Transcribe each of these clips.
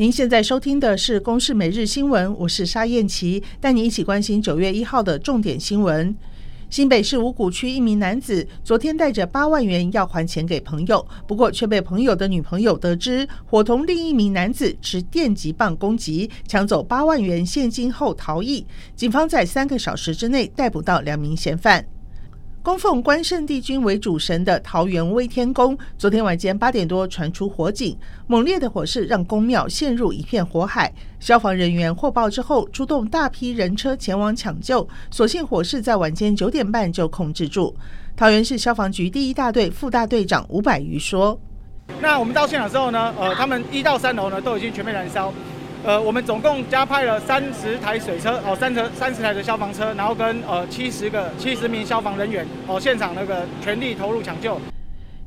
您现在收听的是《公视每日新闻》，我是沙燕琪，带您一起关心九月一号的重点新闻。新北市五股区一名男子昨天带着八万元要还钱给朋友，不过却被朋友的女朋友得知，伙同另一名男子持电击棒攻击，抢走八万元现金后逃逸。警方在三个小时之内逮捕到两名嫌犯。供奉关圣帝君为主神的桃园威天宫，昨天晚间八点多传出火警，猛烈的火势让宫庙陷入一片火海。消防人员获报之后，出动大批人车前往抢救，所幸火势在晚间九点半就控制住。桃园市消防局第一大队副大队长吴百余说：“那我们到现场之后呢，呃，他们一到三楼呢都已经全面燃烧。”呃，我们总共加派了三十台水车，哦，三车三十台的消防车，然后跟呃七十个七十名消防人员，哦，现场那个全力投入抢救。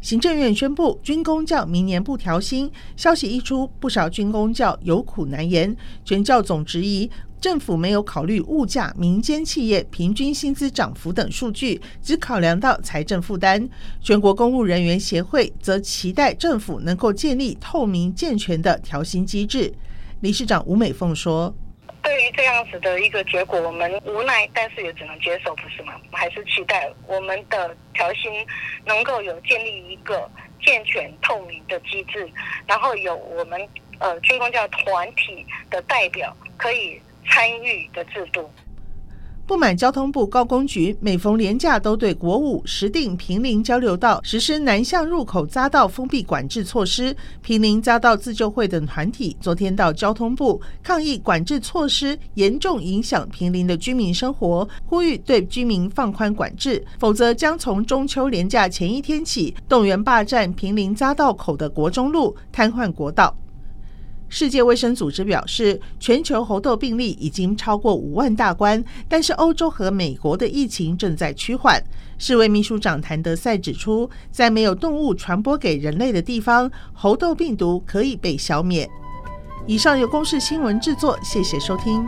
行政院宣布军公教明年不调薪，消息一出，不少军公教有苦难言。全教总质疑政府没有考虑物价、民间企业平均薪资涨幅等数据，只考量到财政负担。全国公务人员协会则期待政府能够建立透明健全的调薪机制。理事长吴美凤说：“对于这样子的一个结果，我们无奈，但是也只能接受，不是吗？还是期待我们的调薪能够有建立一个健全透明的机制，然后有我们呃军工教团体的代表可以参与的制度。”不满交通部高工局每逢连假都对国五石碇平林交流道实施南向入口匝道封闭管制措施，平林匝道自救会等团体昨天到交通部抗议管制措施严重影响平林的居民生活，呼吁对居民放宽管制，否则将从中秋连假前一天起动员霸占平林匝道口的国中路，瘫痪国道。世界卫生组织表示，全球猴痘病例已经超过五万大关，但是欧洲和美国的疫情正在趋缓。世卫秘书长谭德赛指出，在没有动物传播给人类的地方，猴痘病毒可以被消灭。以上由公视新闻制作，谢谢收听。